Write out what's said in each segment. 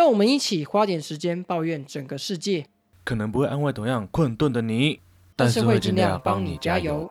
让我们一起花点时间抱怨整个世界，可能不会安慰同样困顿的你，但是会尽量帮你加油。。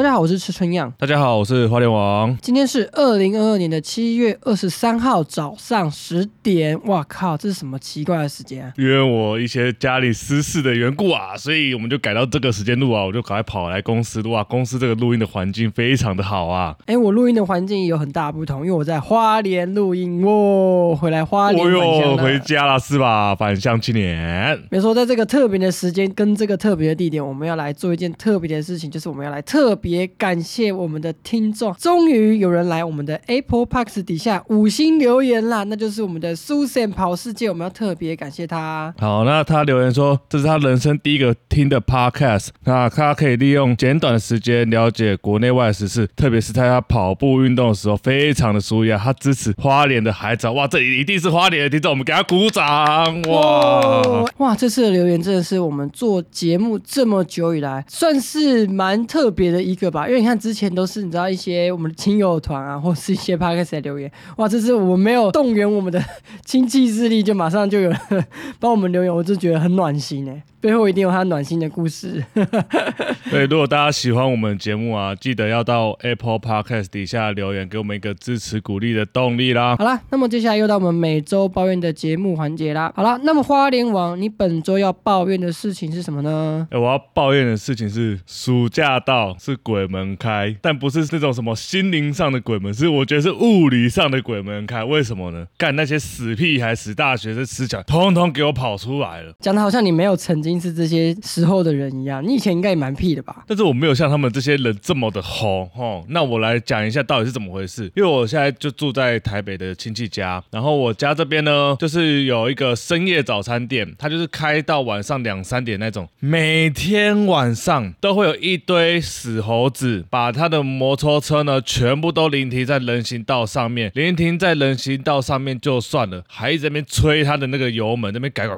大家好，我是吃春样。大家好，我是花莲王。今天是二零二二年的七月二十三号早上十点。哇靠，这是什么奇怪的时间啊？因为我一些家里私事的缘故啊，所以我们就改到这个时间录啊，我就赶快跑来公司录啊。公司这个录音的环境非常的好啊。哎，我录音的环境也有很大不同，因为我在花莲录音。哦，回来花莲我返乡了又回家了是吧？返乡青年。没错，在这个特别的时间跟这个特别的地点，我们要来做一件特别的事情，就是我们要来特别感谢我们的听众。终于有人来我们的 Apple Park 底下五星留言啦，那就是我们的 Susan 跑世界，我们要特别感谢他。好，那他留言说这是他人生第一个听的 podcast，那他可以利用简短的时间了解国内外的时事，特别是在他跑步运动的时候，非常的舒压。他支持花莲的孩子啊，哇，这里一定是花莲的听众，我们给他鼓掌哇！哦哇！这次的留言真的是我们做节目这么久以来，算是蛮特别的一个吧。因为你看之前都是你知道一些我们的亲友团啊，或是一些 podcast 的留言，哇！这次我没有动员我们的 亲戚势力，就马上就有人 帮我们留言，我就觉得很暖心哎。背后一定有他暖心的故事。对，如果大家喜欢我们节目啊，记得要到 Apple Podcast 底下留言，给我们一个支持鼓励的动力啦。好啦，那么接下来又到我们每周抱怨的节目环节啦。好啦，那么花莲王，你本周要抱怨的事情是什么呢？哎，我要抱怨的事情是，暑假到是鬼门开，但不是那种什么心灵上的鬼门，是我觉得是物理上的鬼门开。为什么呢？干那些死屁孩、死大学生、死讲，通通给我跑出来了。讲的好像你没有曾经是这些时候的人一样，你以前应该也蛮屁的吧？但是我没有像他们这些人这么的红吼。那我来讲一下到底是怎么回事。因为我现在就住在台北的亲戚家，然后我家这边呢，就是有一个深夜早餐店，它就是开到晚上两三点那种，每天晚上都会有一堆死猴子把他的摩托车呢全部都临停在人行道上面，临停在人行道上面就算了，还一直在那边吹他的那个油门，那边改改，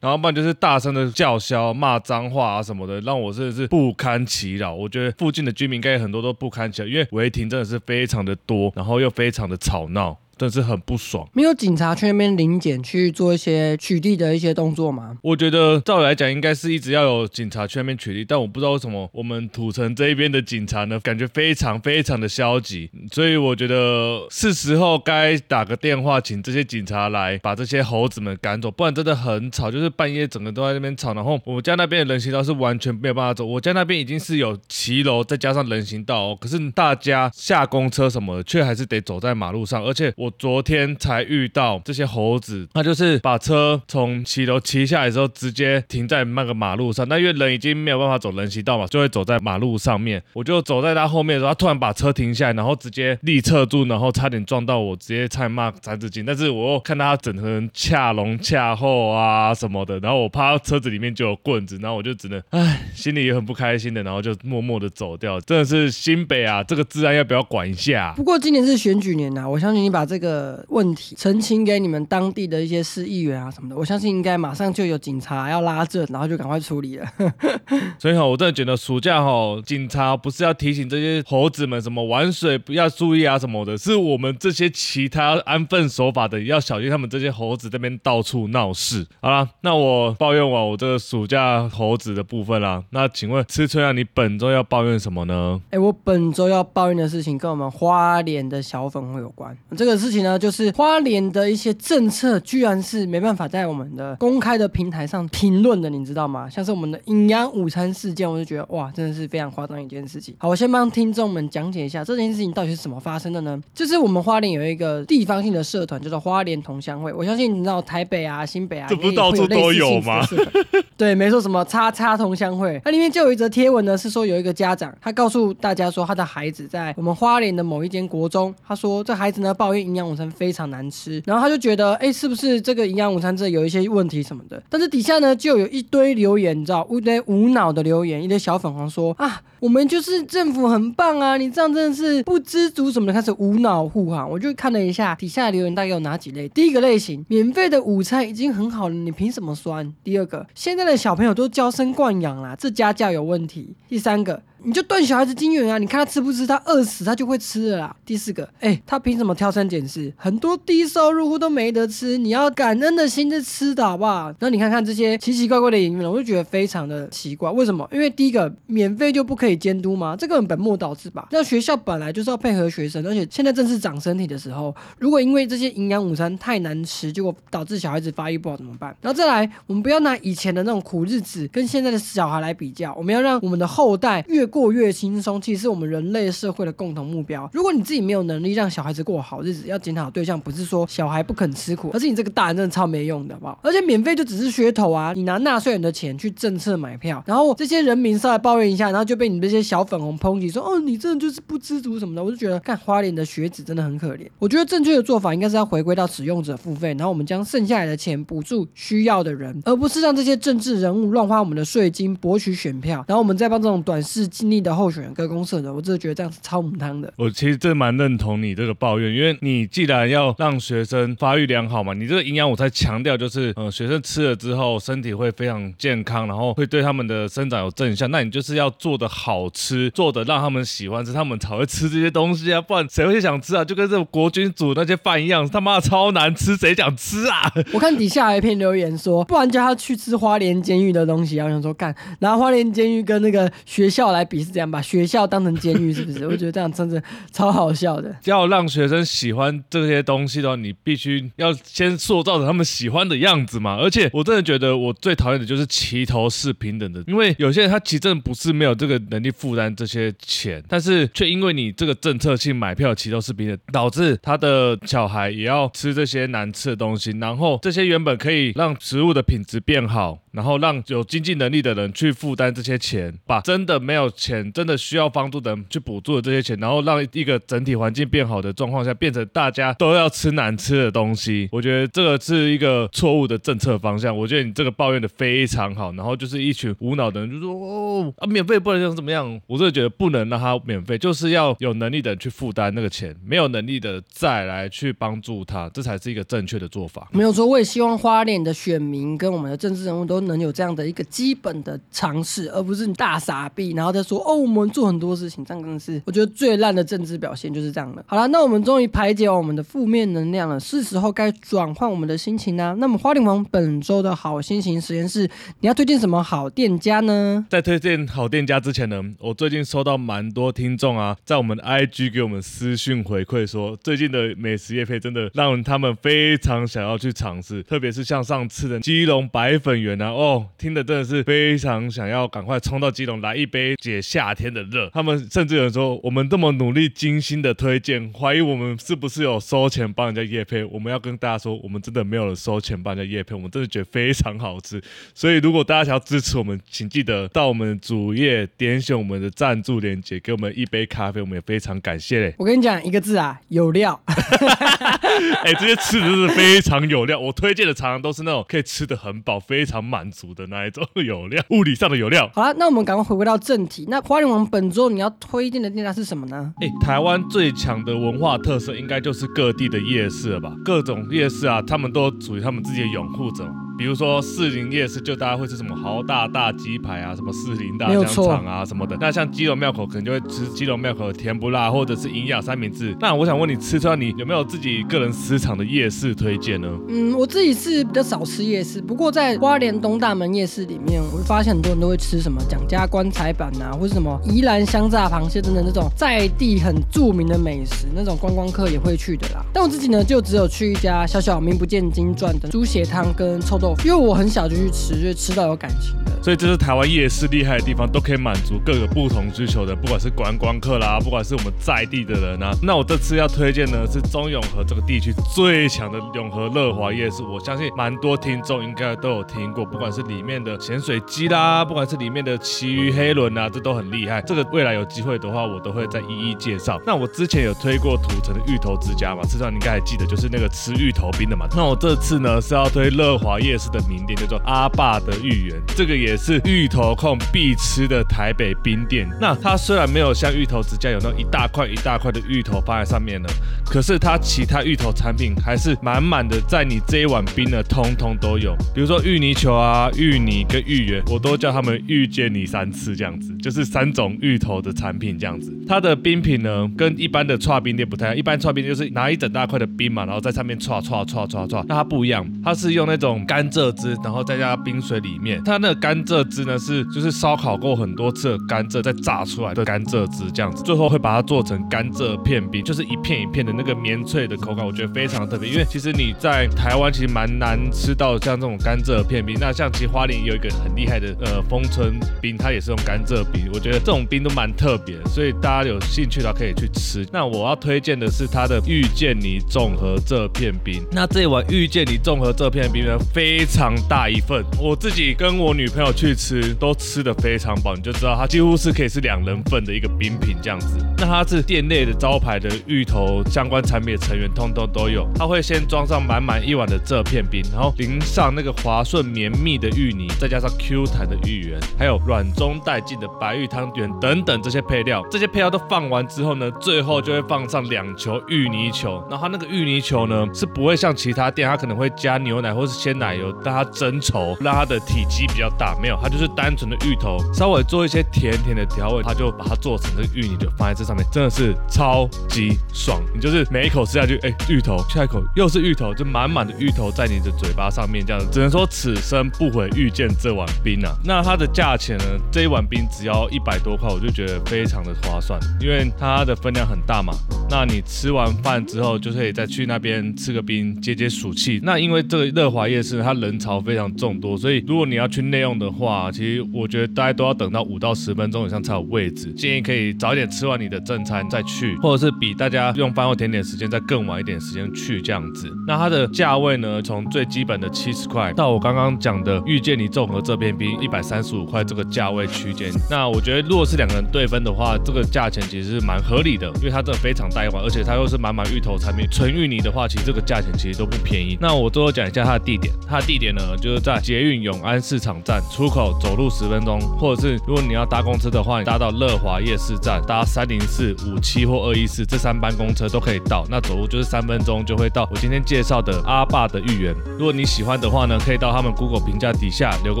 然后不就是大声的叫嚣、骂脏话啊什么的，让我真的是不堪其扰。我觉得附近的居民应该很多都不堪其扰，因为违停真的是非常的多，然后又非常的吵闹，真的是很不爽。没有警察去那边临检去做一些取缔的一些动作吗？我觉得照理来讲，应该是一直要有警察去那边取缔，但我不知道为什么我们土城这一边的警察呢，感觉非常非常的消极，所以我觉得是时候该打个电话，请这些警察来把这些猴子们赶走，不然真的很吵，就是半夜整个都在那边吵，然后我家那边的人行道是完全没有办法走，我家那边已经是有骑楼再加上人行道哦，可是大家下公车什么的，却还是得走在马路上，而且我昨天才遇到这些猴子，他就是把车从骑楼骑下来之后，直接停在那个马路上。那因为人已经没有办法走人行道嘛，就会走在马路上面。我就走在他后面的时候，他突然把车停下来，然后直接立侧住，然后差点撞到我，直接差点骂三字经。但是我又看到他整个人恰龙恰后啊什么的，然后我怕他车子里面就有棍子，然后我就只能唉，心里也很不开心的，然后就默默的走掉。真的是新北啊，这个治安要不要管一下？不过今年是选举年呐、我相信你把这个问题澄清给你们当地的一些市议员啊什么的，我相信应该马上就有警察要拉证，然后就赶快处理了。所以哈，我真的觉得暑假哈，警察不是要提醒这些猴子们什么玩水不要注意啊什么的，是我们这些其他安分守法的要小心他们这些猴子这边到处闹事。好啦，那我抱怨完我这个暑假猴子的部分啦，那请问吃春啊，你本周要抱怨什么呢？哎，我本周要抱怨的事情跟我们花莲的小粉红有关。这个事情呢，就是花莲的一些政策居然是没办法在我们的公开的平台上评论的，你知道吗？像是我们的营养午餐事件，我就觉得哇，真的是非常夸张一件事情。好，我先帮听众们讲解一下这件事情到底是怎么发生的呢？就是我们花莲有一个地方性的社团，叫做花莲同乡会。我相信你知道台北啊、新北啊，这不是到处都有吗 对，没错，什么叉叉同乡会，那里面就有一则贴文呢，是说有一个家长，他告诉大家说，他的孩子在我们花莲的某一间国中，他说这孩子呢抱怨营养午餐非常难吃，然后他就觉得，哎，是不是这个营养午餐这有一些问题什么的？但是底下呢就有一堆留言，你知道，一堆无脑的留言，一堆小粉红说啊，我们就是政府很棒啊，你这样真的是不知足什么的，开始无脑护航。我就看了一下底下留言，大概有哪几类？第一个类型，免费的午餐已经很好了，你凭什么酸？第二个，现在的小朋友都娇生惯养啦，这家教有问题。第三个。你就断小孩子金源啊！你看他吃不吃，他饿死他就会吃了啦。第四个，哎，他凭什么挑三拣四？很多低收入户都没得吃，你要感恩的心去吃的好不好？那你看看这些奇奇怪怪的言论，我就觉得非常的奇怪。为什么？因为第一个，免费就不可以监督吗？这个本末倒置吧。那学校本来就是要配合学生，而且现在正是长身体的时候，如果因为这些营养午餐太难吃，结果导致小孩子发育不好怎么办？然后再来，我们不要拿以前的那种苦日子跟现在的小孩来比较，我们要让我们的后代越过越轻松，其实是我们人类社会的共同目标。如果你自己没有能力让小孩子过好日子，要检讨对象不是说小孩不肯吃苦，而是你这个大人真的超没用的，好不好？而且免费就只是噱头啊！你拿纳税人的钱去政策买票，然后这些人民稍来抱怨一下，然后就被你这些小粉红抨击说：“哦，你真的就是不知足什么的。”我就觉得，看花莲的学子真的很可怜。我觉得正确的做法应该是要回归到使用者付费，然后我们将剩下来的钱补助需要的人，而不是让这些政治人物乱花我们的税金博取选票，然后我们再帮这种短视经历的候选人跟公社的。我真的觉得这样是超母汤的。我其实真蛮认同你这个抱怨，因为你既然要让学生发育良好嘛，你这个营养我才强调就是，呃，学生吃了之后身体会非常健康，然后会对他们的生长有正向。那你就是要做的好吃，做的让他们喜欢吃，他们才会吃这些东西啊，不然谁会想吃啊？就跟这种国军煮那些饭一样，他妈的超难吃，谁想吃啊？我看底下有一篇留言说，不然叫他去吃花莲监狱的东西，然后想说干，拿花莲监狱跟那个学校来比是这样，把学校当成监狱是不是？我觉得这样真的超好笑的。要让学生喜欢这些东西的话，你必须要先塑造成他们喜欢的样子嘛。而且我真的觉得我最讨厌的就是齐头式平等的，因为有些人他其实真的不是没有这个能力负担这些钱，但是却因为你这个政策性买票齐头式平等，导致他的小孩也要吃这些难吃的东西，然后这些原本可以让食物的品质变好。然后让有经济能力的人去负担这些钱，把真的没有钱、真的需要帮助的人去补助的这些钱，然后让一个整体环境变好的状况下，变成大家都要吃难吃的东西。我觉得这个是一个错误的政策方向。我觉得你这个抱怨的非常好，然后就是一群无脑的人就说哦啊，免费不能怎么样？我真的觉得不能让他免费，就是要有能力的人去负担那个钱，没有能力的再来去帮助他，这才是一个正确的做法。没有错，我也希望花莲的选民跟我们的政治人物都。能有这样的一个基本的尝试，而不是你大傻逼，然后再说哦，我们做很多事情，这样真的是我觉得最烂的政治表现就是这样的。好了，那我们终于排解完我们的负面能量了，是时候该转换我们的心情啦。那么花莲王本周的好心情实验室，你要推荐什么好店家呢？在推荐好店家之前呢，我最近收到蛮多听众啊，在我们 IG 给我们私讯回馈说，最近的美食业配真的让他们非常想要去尝试，特别是像上次的基隆白粉圆啊。哦，听的真的是非常想要赶快冲到基隆来一杯解夏天的热。他们甚至有人说，我们这么努力精心的推荐，怀疑我们是不是有收钱帮人家夜配。我们要跟大家说，我们真的没有收钱帮人家夜配，我们真的觉得非常好吃。所以如果大家想要支持我们，请记得到我们主页点选我们的赞助链接，给我们一杯咖啡，我们也非常感谢嘞。我跟你讲一个字啊，有料。哎，这些吃的是非常有料。我推荐的常常都是那种可以吃的很饱，非常满。满足的那一种有料，物理上的有料。好了，那我们赶快回归到正题。那花莲王本周你要推荐的店家是什么呢？哎，台湾最强的文化特色应该就是各地的夜市了吧？各种夜市啊，他们都属于他们自己的拥护者。比如说士林夜市，就大家会吃什么豪大大鸡排啊，什么士林大香肠啊什么的。那像基隆庙口可能就会吃基隆庙口的甜不辣，或者是营养三明治。那我想问你，吃出来你有没有自己个人私藏的夜市推荐呢？嗯，我自己是比较少吃夜市，不过在花莲东大门夜市里面，我会发现很多人都会吃什么蒋家棺材板啊，或者什么宜兰香炸螃蟹等等那种在地很著名的美食，那种观光客也会去的啦。但我自己呢，就只有去一家小小名不见经传的猪血汤跟臭豆。因为我很小就去吃，所以吃到有感情的。所以这是台湾夜市厉害的地方，都可以满足各个不同需求的，不管是观光客啦，不管是我们在地的人啊。那我这次要推荐呢是中永和这个地区最强的永和乐华夜市，我相信蛮多听众应该都有听过，不管是里面的咸水鸡啦，不管是里面的旗鱼黑轮啊，这都很厉害。这个未来有机会的话，我都会再一一介绍。那我之前有推过土城的芋头之家嘛，至少你应该还记得，就是那个吃芋头冰的嘛。那我这次呢是要推乐华夜吃的名店，叫做阿爸的芋圆，这个也是芋头控必吃的台北冰店。那它虽然没有像芋头之家有那一大块一大块的芋头放在上面呢，可是它其他芋头产品还是满满的，在你这一碗冰呢，通通都有。比如说芋泥球啊、芋泥跟芋圆，我都叫他们遇见你三次这样子，就是三种芋头的产品这样子。它的冰品呢，跟一般的串冰店不太一样，一般串冰就是拿一整大块的冰嘛，然后在上面串串串串串，那它不一样，它是用那种干甘蔗汁，然后再加冰水里面，它那个甘蔗汁呢是就是烧烤过很多次的甘蔗再榨出来的甘蔗汁这样子，最后会把它做成甘蔗片冰，就是一片一片的那个绵脆的口感，我觉得非常特别。因为其实你在台湾其实蛮难吃到像这种甘蔗片冰，那像其实花莲有一个很厉害的呃风村冰，它也是用甘蔗冰，我觉得这种冰都蛮特别，所以大家有兴趣的话可以去吃。那我要推荐的是它的遇见你综合这片冰，那这碗遇见你综合这片冰呢非非常大一份，我自己跟我女朋友去吃都吃的非常饱，你就知道它几乎是可以是两人份的一个冰品这样子。那它是店内的招牌的芋头相关产品的成员通通都有，它会先装上满满一碗的这片冰，然后淋上那个滑顺绵密的芋泥，再加上 Q 弹的芋圆，还有软中带劲的白玉汤圆等等这些配料，这些配料都放完之后呢，最后就会放上两球芋泥球，然后它那个芋泥球呢是不会像其他店，它可能会加牛奶或是鲜奶油但它增稠，让它的体积比较大，没有，它就是单纯的芋头，稍微做一些甜甜的调味，它就把它做成这个芋泥就放在这上面，真的是超级爽，你就是每一口吃下去，哎，芋头，下一口又是芋头，就满满的芋头在你的嘴巴上面，这样只能说此生不悔遇见这碗冰啊。那它的价钱呢？这一碗冰只要一百多块，我就觉得非常的划算，因为它的分量很大嘛。那你吃完饭之后，就可以再去那边吃个冰，解解暑气。那因为这个乐华夜市它人潮非常众多，所以如果你要去内用的话，其实我觉得大家都要等到五到十分钟以上才有位置。建议可以早一点吃完你的正餐再去，或者是比大家用饭后甜点时间再更晚一点时间去这样子。那它的价位呢，从最基本的七十块到我刚刚讲的遇见你综合这边冰一百三十五块这个价位区间。那我觉得如果是两个人对分的话，这个价钱其实是蛮合理的，因为它这非常大一碗，而且它又是满满芋头产品，纯芋泥的话，其实这个价钱其实都不便宜。那我最后讲一下它的地点，它地点呢就是在捷运永安市场站出口，走路十分钟，或者是如果你要搭公车的话，你搭到乐华夜市站，搭三零四五七或二一四这三班公车都可以到。那走路就是三分钟就会到我今天介绍的阿爸的芋圆。如果你喜欢的话呢，可以到他们 Google 评价底下留个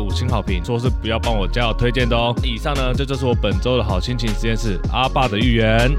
五星好评，说是不要帮我加油推荐的哦。以上呢，这就是我本周的好心情实验室阿爸的芋圆。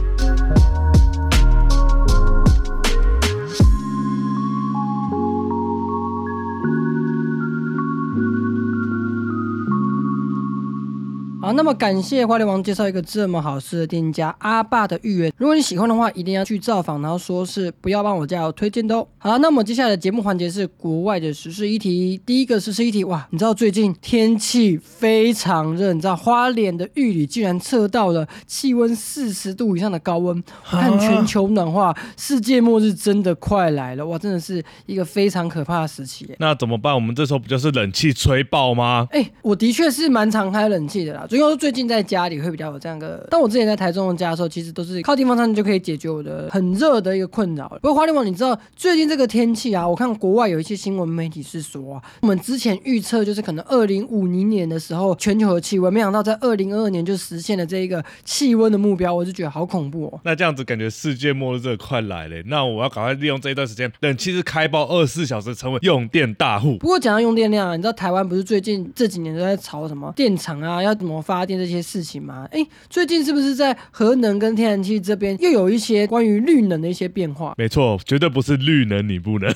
好，那么感谢花莲王介绍一个这么好吃的店家阿爸的芋圆。如果你喜欢的话，一定要去造访，然后说是不要帮我加油推荐的哦。好了，那么接下来的节目环节是国外的时事议题。第一个时事议题，哇，你知道最近天气非常热，你知道花莲的玉里竟然测到了气温四十度以上的高温，看全球暖化，世界末日真的快来了，哇，真的是一个非常可怕的时期。那怎么办？我们这时候不就是冷气吹爆吗？哎，我的确是蛮常开冷气的啦。主要是最近在家里会比较有这样个，但我之前在台中的家的时候，其实都是靠地方餐就可以解决我的很热的一个困扰。不过花莲王，你知道最近这个天气啊，我看国外有一些新闻媒体是说啊，我们之前预测就是可能二零五零年的时候全球的气温，没想到在二零二二年就实现了这一个气温的目标，我就觉得好恐怖哦。那这样子感觉世界末日快来了，那我要赶快利用这一段时间，冷气是开爆二十四小时，成为用电大户。不过讲到用电量啊，你知道台湾不是最近这几年都在炒什么电厂啊，要怎么发发电这些事情吗。哎，最近是不是在核能跟天然气这边又有一些关于绿能的一些变化？没错，绝对不是绿能你不能，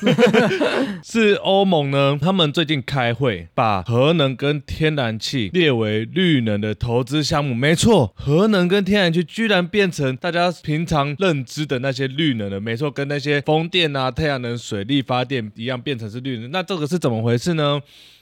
是欧盟呢，他们最近开会把核能跟天然气列为绿能的投资项目。没错，核能跟天然气居然变成大家平常认知的那些绿能了。没错，跟那些风电啊、太阳能、水力发电一样，变成是绿能。那这个是怎么回事呢？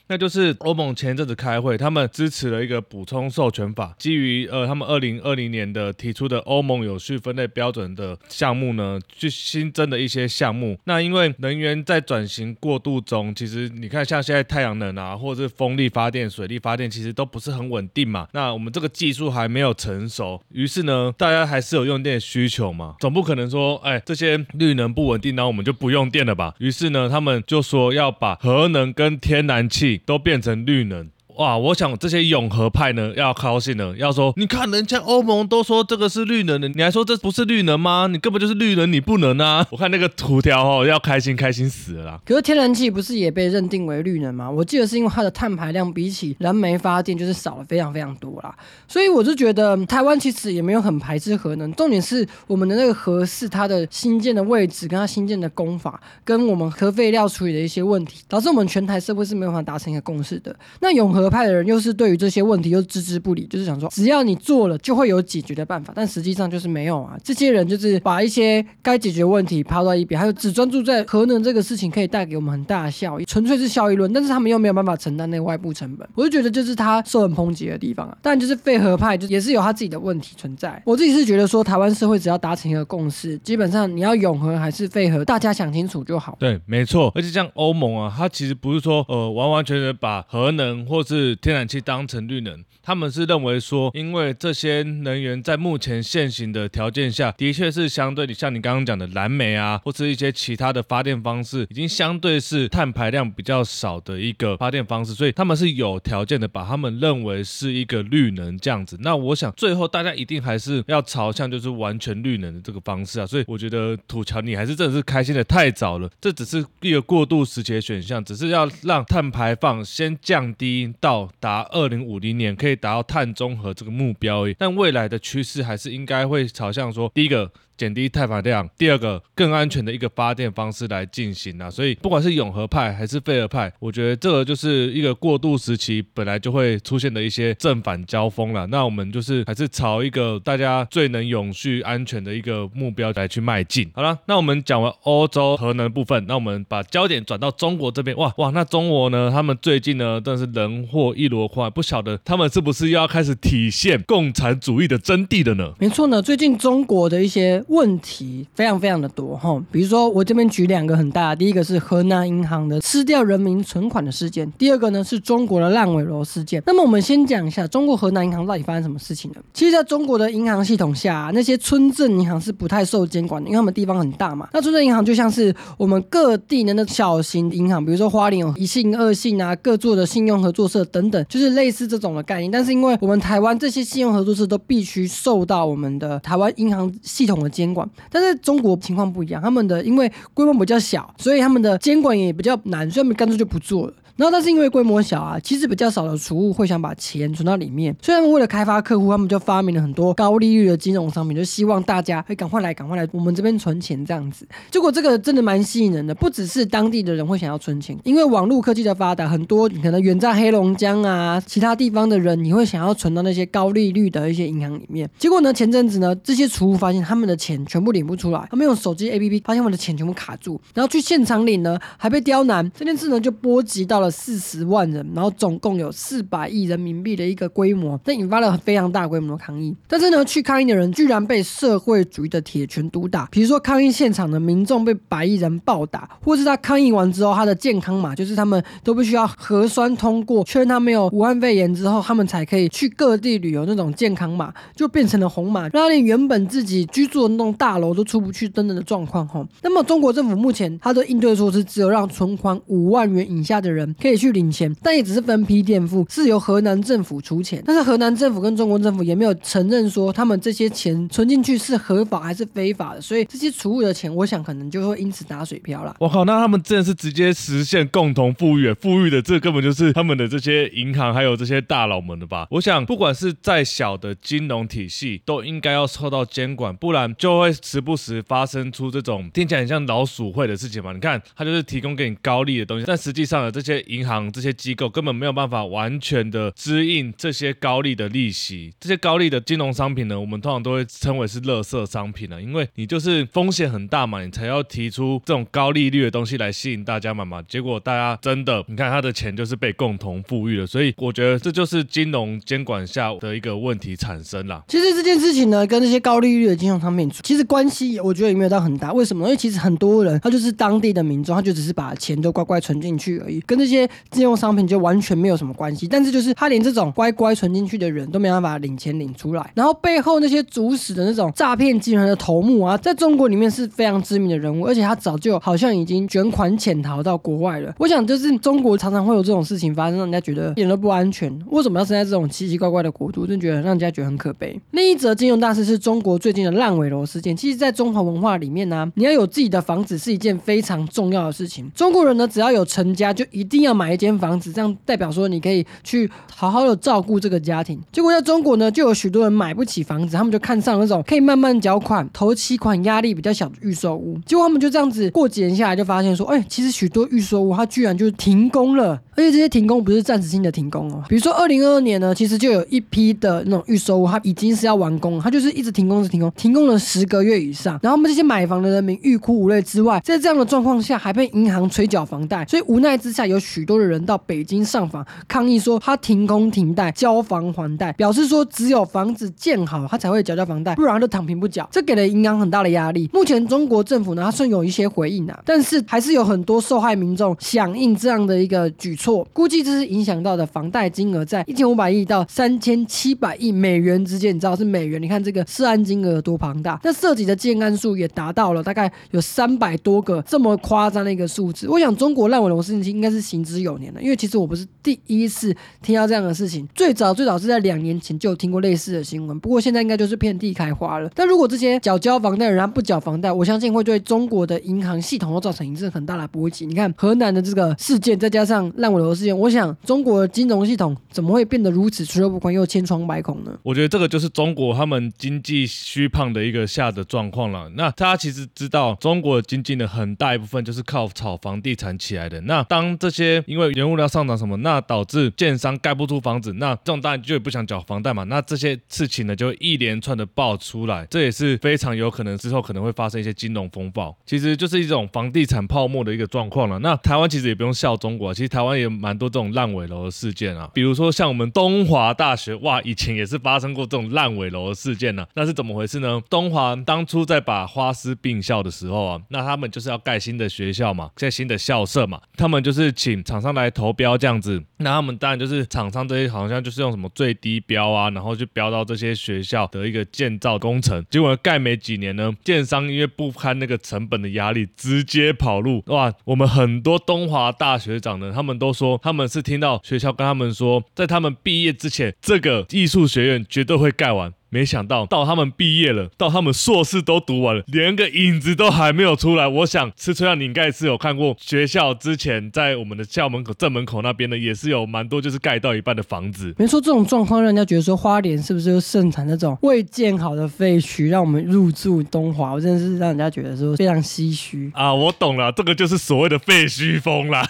那就是欧盟前阵子开会，他们支持了一个补充授权法，基于呃他们二零二零年的提出的欧盟有序分类标准的项目呢，去新增的一些项目。那因为能源在转型过渡中，其实你看像现在太阳能啊，或者是风力发电、水力发电，其实都不是很稳定嘛。那我们这个技术还没有成熟，于是呢，大家还是有用电需求嘛，总不可能说，哎，这些绿能不稳定，然后我们就不用电了吧？于是呢，他们就说要把核能跟天然气。都变成绿能。哇，我想这些永和派呢要高兴了，要说你看人家欧盟都说这个是绿能的，你还说这不是绿能吗？你根本就是绿能，你不能啊！我看那个图条哦，要开心开心死了。可是天然气不是也被认定为绿能吗？我记得是因为它的碳排量比起燃煤发电就是少了非常非常多啦。所以我就觉得台湾其实也没有很排斥核能，重点是我们的那个核是它的新建的位置跟它新建的工法，跟我们核废料处理的一些问题，导致我们全台社会是没有办法达成一个共识的。那永和。派的人又是对于这些问题又置之不理，就是想说只要你做了就会有解决的办法，但实际上就是没有啊。这些人就是把一些该解决问题抛到一边，还有只专注在核能这个事情可以带给我们很大的效益，纯粹是效益论。但是他们又没有办法承担那个外部成本，我就觉得就是他受人抨击的地方啊。但就是废核派就也是有他自己的问题存在。我自己是觉得说台湾社会只要达成一个共识，基本上你要永和还是废核，大家想清楚就好。对，没错。而且像欧盟啊，它其实不是说呃完完全全把核能或是是天然气当成绿能，他们是认为说，因为这些能源在目前现行的条件下，的确是相对你像你刚刚讲的蓝煤啊，或是一些其他的发电方式，已经相对是碳排量比较少的一个发电方式，所以他们是有条件的把他们认为是一个绿能这样子。那我想最后大家一定还是要朝向就是完全绿能的这个方式啊，所以我觉得土桥你还是真的是开心的太早了，这只是一个过渡时期的选项，只是要让碳排放先降低。到达二零五零年可以达到碳中和这个目标，但未来的趋势还是应该会朝向说，第一个。减低碳排量，第二个更安全的一个发电方式来进行啊，所以不管是永和派还是废核派，我觉得这个就是一个过渡时期本来就会出现的一些正反交锋了。那我们就是还是朝一个大家最能永续安全的一个目标来去迈进。好了，那我们讲完欧洲核能部分，那我们把焦点转到中国这边。哇哇，那中国呢？他们最近呢，真的是人祸一箩筐，不晓得他们是不是又要开始体现共产主义的真谛的呢？没错呢，最近中国的一些。问题非常非常的多哈，比如说我这边举两个很大的，第一个是河南银行的吃掉人民存款的事件，第二个呢是中国的烂尾楼事件。那么我们先讲一下中国河南银行到底发生什么事情呢？其实，在中国的银行系统下，那些村镇银行是不太受监管的，因为他们地方很大嘛。那村镇银行就像是我们各地的那小型银行，比如说花莲有一信、二信啊，各做的信用合作社等等，就是类似这种的概念。但是因为我们台湾这些信用合作社都必须受到我们的台湾银行系统的监管，但是中国情况不一样，他们的因为规模比较小，所以他们的监管也比较难，所以他们干脆就不做了。然后，但是因为规模小啊，其实比较少的储户会想把钱存到里面，虽然为了开发客户，他们就发明了很多高利率的金融商品，就希望大家会赶快来，赶快来我们这边存钱这样子。结果这个真的蛮吸引人的，不只是当地的人会想要存钱，因为网络科技的发达，很多可能远在黑龙江啊其他地方的人，你会想要存到那些高利率的一些银行里面。结果呢，前阵子呢，这些储户发现他们的钱全部领不出来，他们用手机 APP 发现我们的钱全部卡住，然后去现场领呢还被刁难，这件事呢就波及到了四十万。人，然后总共有四百亿人民币的一个规模，这引发了非常大规模的抗议。但是呢，去抗议的人居然被社会主义的铁拳毒打。比如说，抗议现场的民众被白衣人暴打，或是他抗议完之后，他的健康码就是他们都必须要核酸通过，确认他没有武汉肺炎之后，他们才可以去各地旅游。那种健康码就变成了红码，让连原本自己居住的那栋大楼都出不去等等的状况。吼，那么中国政府目前他的应对措施只有让存款五万元以下的人可以去领钱，但也只是分批垫付，是由河南政府出钱。但是河南政府跟中国政府也没有承认说他们这些钱存进去是合法还是非法的，所以这些储物的钱，我想可能就会因此打水漂了。我靠，那他们真的是直接实现共同富裕，富裕的这根本就是他们的这些银行还有这些大佬们的吧？我想，不管是再小的金融体系，都应该要受到监管，不然就会时不时发生出这种听起来很像老鼠会的事情嘛。你看，他就是提供给你高利的东西，但实际上呢，这些银行这些机构根本没有办法完全的支应这些高利的利息。这些高利的金融商品呢，我们通常都会称为是垃圾商品了，因为你就是风险很大嘛，你才要提出这种高利率的东西来吸引大家买嘛。结果大家真的，你看他的钱就是被共同富裕了，所以我觉得这就是金融监管下的一个问题产生了。其实这件事情呢，跟这些高利率的金融商品其实关系，我觉得也没有到很大。为什么？因为其实很多人他就是当地的民众，他就只是把钱都乖乖存进去而已，跟这些些金融商品就完全没有什么关系。但是就是他连这种乖乖存进去的人都没办法领钱领出来，然后背后那些主使的那种诈骗集团的头目啊，在中国里面是非常知名的人物，而且他早就好像已经卷款潜逃到国外了。我想就是中国常常会有这种事情发生，让人家觉得一点都不安全。为什么要生在这种奇奇怪怪的国度？真觉得让人家觉得很可悲。另一则金融大事是中国最近的烂尾楼事件。其实，在中华文化里面呢，你要有自己的房子是一件非常重要的事情。中国人呢，只要有成家，就一定要买一间房子，这样代表说你可以去好好的照顾这个家庭。结果在中国呢，就有许多人买不起房子，他们就看上那种可以慢慢缴款、头期款压力比较小的预售屋。结果他们就这样子过几年下来，就发现说，哎，其实许多预售屋它居然就是停工了，而且这些停工不是暂时性的停工哦。比如说二零二二年呢，其实就有一批的那种预售屋，它已经是要完工，它就是一直停工，是停工，停工了十个月以上。然后我们这些买房的人民欲哭无泪之外，在这样的状况下，还被银行催缴房贷，所以无奈之下，有许许多的人到北京上访抗议，说他停工停贷、交房还贷，表示说只有房子建好，他才会缴交房贷，不然他就躺平不缴。这给了银行很大的压力。目前中国政府呢，他算有一些回应啊，但是还是有很多受害民众响应这样的一个举措，估计这是影响到的房贷金额在一千五百亿到三千七百亿美元之间。你知道是美元？你看这个涉案金额有多庞大？那涉及的建案数也达到了大概有三百多个，这么夸张的一个数字。我想中国烂尾楼事情应该是行之有年了，因为其实我不是第一次听到这样的事情，最早最早是在两年前就有听过类似的新闻，不过现在应该就是遍地开花了。但如果这些缴交房贷的人不缴房贷，我相信会对中国的银行系统都造成一次很大的波及。你看河南的这个事件，再加上烂尾楼事件，我想中国的金融系统怎么会变得如此脆弱不堪又千疮百孔呢？我觉得这个就是中国他们经济虚胖的一个下的状况了。那大家其实知道，中国的经济呢很大一部分就是靠炒房地产起来的。那当这些因为原物料上涨什么，那导致建商盖不出房子，那这种当然就也不想缴房贷嘛。那这些事情呢就一连串的爆出来，这也是非常有可能之后可能会发生一些金融风暴，其实就是一种房地产泡沫的一个状况了。那台湾其实也不用笑中国，其实台湾也蛮多这种烂尾楼的事件啊，比如说像我们东华大学，哇，以前也是发生过这种烂尾楼的事件呢。那是怎么回事呢？东华当初在把花师并校的时候啊，那他们就是要盖新的学校嘛，盖新的校舍嘛，他们就是请厂商来投标这样子。那他们当然就是厂商这些好像就是用什么最低标啊，然后就标到这些学校的一个建造工程。结果盖没几年呢，建商因为不堪那个成本的压力，直接跑路。哇，我们很多东华大学长呢，他们都说他们是听到学校跟他们说，在他们毕业之前，这个艺术学院绝对会盖完。没想到到他们毕业了，到他们硕士都读完了，连个影子都还没有出来。我想，吃春药你应该是有看过学校之前在我们的校门口正门口那边呢，也是有蛮多就是盖到一半的房子。没错，这种状况让人家觉得说花莲是不是又盛产那种未建好的废墟，让我们入住东华，我真的是让人家觉得说非常唏嘘啊！我懂了，这个就是所谓的废墟风啦。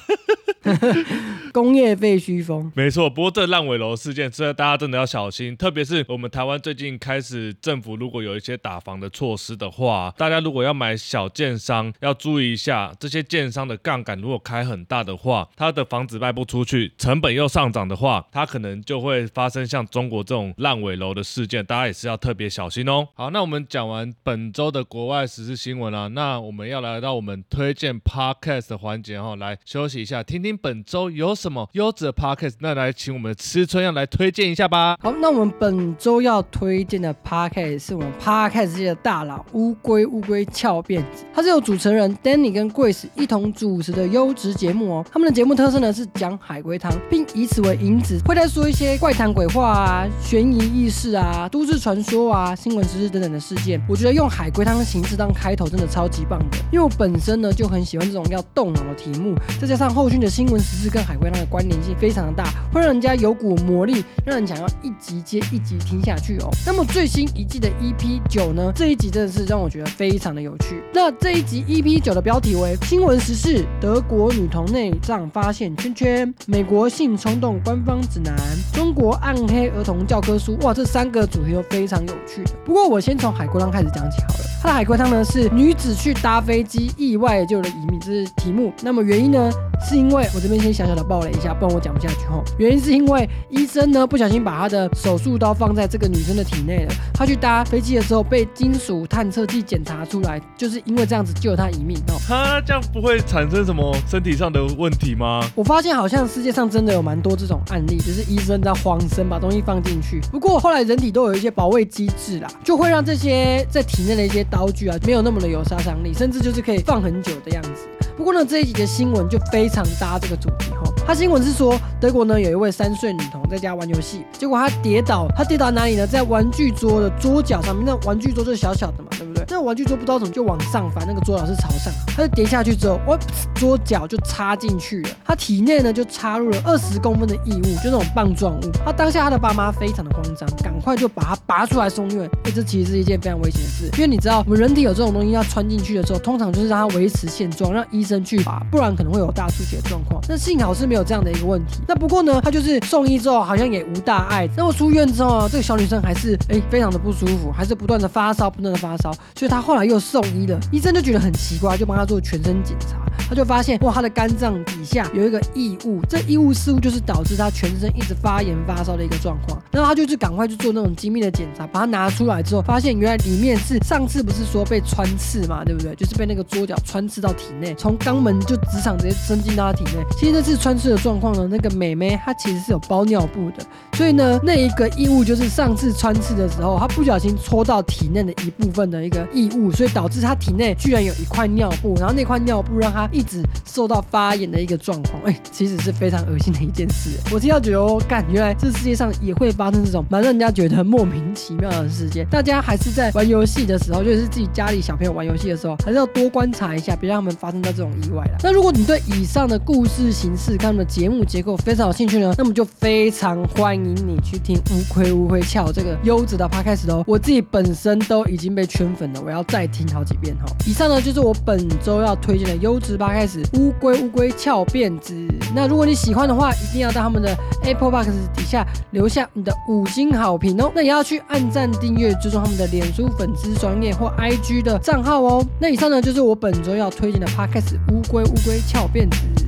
工业废墟风，没错。不过这烂尾楼事件，这大家真的要小心。特别是我们台湾最近开始，政府如果有一些打房的措施的话，大家如果要买小建商，要注意一下，这些建商的杠杆如果开很大的话，他的房子卖不出去，成本又上涨的话，他可能就会发生像中国这种烂尾楼的事件。大家也是要特别小心哦。好，那我们讲完本周的国外时事新闻了，那我们要来到我们推荐 podcast 的环节哦，来休息一下，听听。本周有什么优质的 podcast，那来请我们的吃春要来推荐一下吧。好，那我们本周要推荐的 podcast 是我们 podcast 界的大佬乌龟乌龟翘辫子，它是由主持人 Danny 跟 Grace 一同主持的优质节目哦。他们的节目特色呢是讲海龟汤，并以此为引子，会在说一些怪谈鬼话啊、悬疑轶事啊、都市传说啊、新闻时事等等的事件。我觉得用海龟汤的形式当开头真的超级棒的，因为我本身呢就很喜欢这种要动脑的题目，再加上后续的新新闻时事跟海龟汤的关联性非常的大，会让人家有股魔力，让人想要一集接一集听下去哦。那么最新一季的 EP 九呢，这一集真的是让我觉得非常的有趣。那这一集 EP 九的标题为新闻时事：德国女童内脏发现圈圈，美国性冲动官方指南，中国暗黑儿童教科书。哇，这三个主题都非常有趣。不过我先从海龟汤开始讲起好了。它的海龟汤呢是女子去搭飞机意外救了移民，这是题目。那么原因呢，是因为我这边先小小的爆了一下，不然我讲不下去吼。原因是因为医生呢不小心把他的手术刀放在这个女生的体内了。他去搭飞机的时候被金属探测器检查出来，就是因为这样子救了他一命哦。他，这样不会产生什么身体上的问题吗？我发现好像世界上真的有蛮多这种案例，就是医生在慌神把东西放进去。不过后来人体都有一些保卫机制啦，就会让这些在体内的一些刀具啊没有那么的有杀伤力，甚至就是可以放很久的样子。不过呢，这一集的新闻就非常搭这个主题哈。他新闻是说，德国呢有一位三岁女童在家玩游戏，结果她跌倒，她跌倒哪里呢？在玩具桌的桌角上面。那玩具桌就是小小的嘛，对不对？那玩具桌不知道怎么就往上翻，那个桌角是朝上，它就跌下去之后，哇，桌角就插进去了。她体内呢就插入了二十公分的异物，就那种棒状物。她当下她的爸妈非常的慌张，赶快就把她拔出来送医院。这其实是一件非常危险的事，因为你知道我们人体有这种东西要穿进去的时候，通常就是让它维持现状，让医生去拔，不然可能会有大出血状况。那幸好是没有这样的一个问题。那不过呢，她就是送医之后好像也无大碍。那么出院之后，这个小女生还是哎非常的不舒服，还是不断的发烧，不断的发烧。所以他后来又送医了，医生就觉得很奇怪，就帮他做全身检查。他就发现哇，他的肝脏底下有一个异物，这异物似乎就是导致他全身一直发炎发烧的一个状况。然后他就去赶快去做那种精密的检查，把它拿出来之后，发现原来里面是上次不是说被穿刺嘛，对不对？就是被那个桌角穿刺到体内，从肛门就直肠直接伸进到他体内。其实这次穿刺的状况呢，那个美眉她其实是有包尿布的，所以呢，那一个异物就是上次穿刺的时候，她不小心戳到体内的一部分的一个异物，所以导致他体内居然有一块尿布，然后那块尿布让他一直受到发炎的一个状况。哎，其实是非常恶心的一件事。我听到觉得哦，干，原来这世界上也会发生这种蛮让人家觉得莫名其妙的事件。大家还是在玩游戏的时候，就是自己家里小朋友玩游戏的时候，还是要多观察一下，别让他们发生到这种意外了。那如果你对以上的故事形式、他们的节目结构非常有兴趣呢，那么就非常欢迎你去听乌龟乌龟翘这个优质的 podcast 哦。我自己本身都已经被圈粉我要再听好几遍哈。以上呢就是我本周要推荐的优质 podcast 乌龟乌龟翘辫子。那如果你喜欢的话，一定要在他们的 Apple Box 底下留下你的五星好评哦。那也要去按赞、订阅、追踪他们的脸书粉丝专业或 IG 的账号哦。那以上呢就是我本周要推荐的 podcast 乌龟乌龟翘辫子。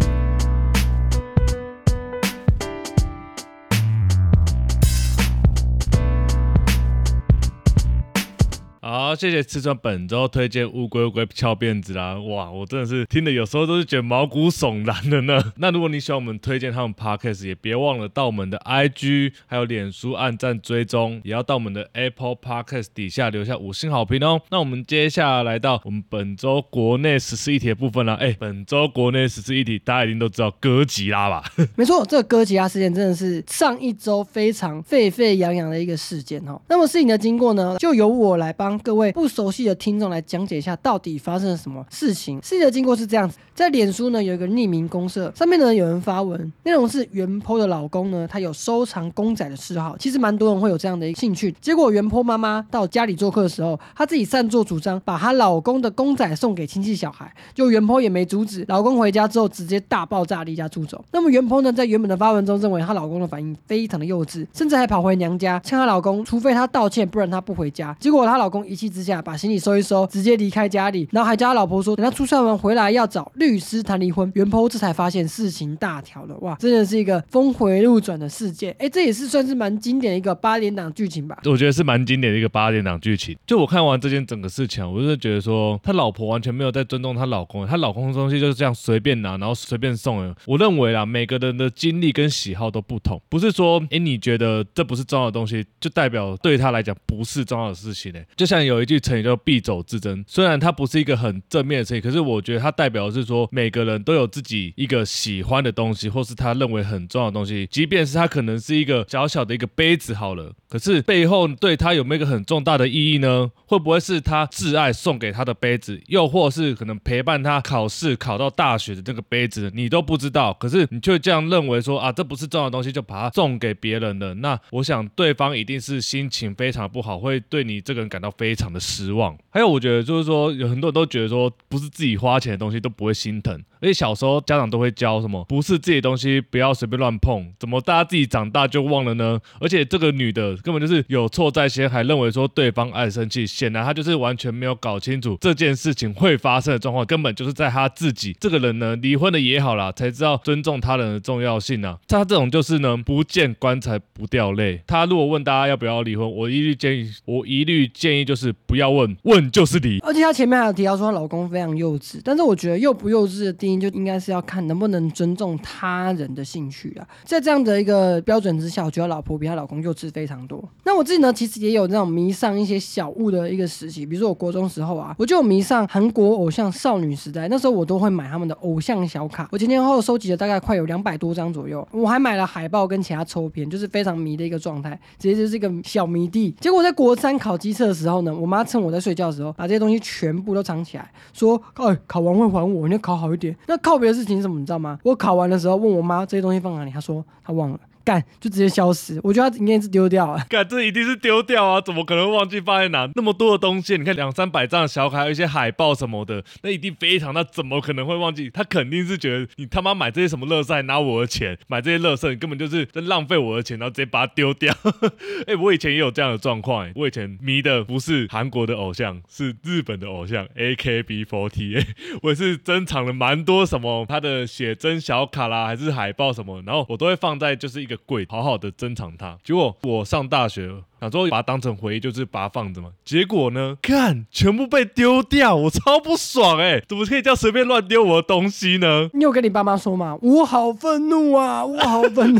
好，谢谢吃川本周推荐乌龟乌龟翘辫子啦！哇，我真的是听的有时候都是觉得毛骨悚然的呢。那如果你喜欢我们推荐他们 podcast，也别忘了到我们的 IG 还有脸书按赞追踪，也要到我们的 Apple Podcast 底下留下五星好评哦。那我们接下来到我们本周国内十四议题的部分了。哎，本周国内十四议题大家一定都知道哥吉拉吧？没错，这个哥吉拉事件真的是上一周非常沸沸扬扬的一个事件哦。那么事情的经过呢，就由我来帮各位不熟悉的听众来讲解一下到底发生了什么事情。事情的经过是这样子，在脸书呢有一个匿名公社，上面呢有人发文，内容是袁坡的老公呢，他有收藏公仔的嗜好，其实蛮多人会有这样的一个兴趣。结果袁坡妈妈到家里做客的时候，她自己擅作主张，把她老公的公仔送给亲戚小孩，就袁坡也没阻止，老公回家之后直接大爆炸离家出走。那么袁坡呢，在原本的发文中认为她老公的反应非常的幼稚，甚至还跑回娘家，呛她老公，除非他道歉，不然他不回家。结果她老公一气之下把行李收一收，直接离开家里，然后还叫她老婆说，等他出差完回来要找律师谈离婚。袁坡这才发现事情大条了，哇，真的是一个峰回路转的事件。哎，这也是算是蛮经典的一个八点档剧情吧？我觉得是蛮经典的一个八点档剧情。就我看完这件整个事情，我就是觉得说，他老婆完全没有在尊重他老公，他老公的东西就是这样随便拿，然后随便送。我认为啦，每个人的经历跟喜好都不同，不是说，哎，你觉得这不是重要的东西，就代表对他来讲不是重要的事情呢？就像有一句成语叫“必走之争”，虽然它不是一个很正面的成语，可是我觉得它代表的是说，说每个人都有自己一个喜欢的东西，或是他认为很重要的东西，即便是他可能是一个小小的一个杯子好了，可是背后对他有没有一个很重大的意义呢？会不会是他挚爱送给他的杯子，又或是可能陪伴他考试考到大学的这个杯子，你都不知道，可是你却这样认为说啊，这不是重要的东西，就把它送给别人了。那我想对方一定是心情非常不好，会对你这个人感到非常的失望。还有，我觉得就是说，有很多人都觉得说，不是自己花钱的东西都不会心疼。而且小时候家长都会教什么，不是自己的东西不要随便乱碰。怎么大家自己长大就忘了呢？而且这个女的根本就是有错在先，还认为说对方爱生气，显然她就是完全没有搞清楚这件事情会发生的状况，根本就是在她自己这个人呢，离婚了也好啦，才知道尊重他人的重要性啊。她这种就是呢，不见棺材不掉泪。她如果问大家要不要离婚，我一律建议，我一律建议就是不要问，问就是离。而且她前面还有提到说她老公非常幼稚，但是我觉得幼不幼稚的定义就应该是要看能不能尊重他人的兴趣啊。在这样的一个标准之下，我觉得老婆比她老公幼稚非常多。那我自己呢，其实也有那种迷上一些小物的一个时期，比如说我国中时候啊，我就迷上韩国偶像少女时代，那时候我都会买他们的偶像小卡，我前前后后收集了大概快有两百多张左右，我还买了海报跟其他抽片，就是非常迷的一个状态，直接就是一个小迷弟。结果在国三考机测的时候呢，我妈趁我在睡觉的时候，把这些东西全部都藏起来，说：“哎，考完会还我，你要考好一点。”那靠别的事情是什么，你知道吗？我考完的时候问我妈这些东西放哪里，她说她忘了。干就直接消失，我觉得他应该是丢掉了。干这一定是丢掉啊，怎么可能忘记放在哪？那么多的东西，你看两三百张小卡，还有一些海报什么的，那一定非常，那怎么可能会忘记？他肯定是觉得你他妈买这些什么乐色，拿我的钱买这些乐色，你根本就是在浪费我的钱，然后直接把它丢掉。哎，我以前也有这样的状况，哎，我以前迷的不是韩国的偶像，是日本的偶像 AKB48，我也是珍藏了蛮多什么他的写真小卡啦，还是海报什么，然后我都会放在就是一个。贵好好的珍藏它，结果我上大学想说把它当成回忆，就是把它放着嘛。结果呢，看全部被丢掉，我超不爽哎！怎么可以这样随便乱丢我的东西呢？你有跟你爸妈说吗？我好愤怒啊！我好愤怒，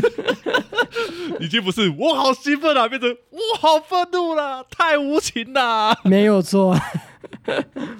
已经不是我好兴奋啊，变成我好愤怒了，太无情了。没有错，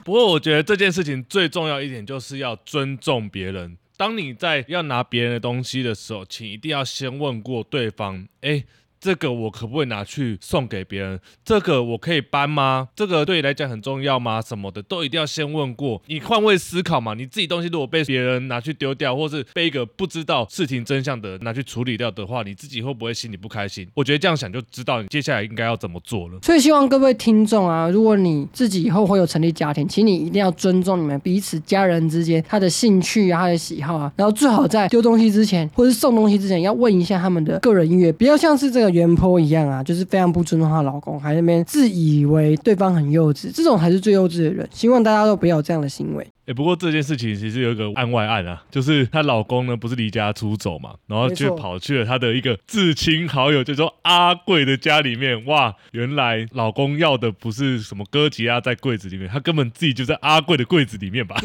不过我觉得这件事情最重要一点就是要尊重别人。当你在要拿别人的东西的时候，请一定要先问过对方，哎。这个我可不可以拿去送给别人？这个我可以搬吗？这个对你来讲很重要吗？什么的都一定要先问过。你换位思考嘛，你自己东西如果被别人拿去丢掉，或是被一个不知道事情真相的拿去处理掉的话，你自己会不会心里不开心？我觉得这样想就知道你接下来应该要怎么做了。所以希望各位听众啊，如果你自己以后会有成立家庭，请你一定要尊重你们彼此家人之间他的兴趣啊、他的喜好啊，然后最好在丢东西之前或是送东西之前要问一下他们的个人音乐，不要像是这个。原坡一样啊，就是非常不尊重她老公，还那边自以为对方很幼稚，这种才是最幼稚的人。希望大家都不要有这样的行为。哎，不过这件事情其实有一个案外案啊，就是她老公呢不是离家出走嘛，然后就跑去了她的一个至亲好友，就说阿贵的家里面。哇，原来老公要的不是什么哥吉拉在柜子里面，他根本自己就在阿贵的柜子里面吧？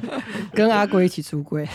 跟阿贵一起出柜。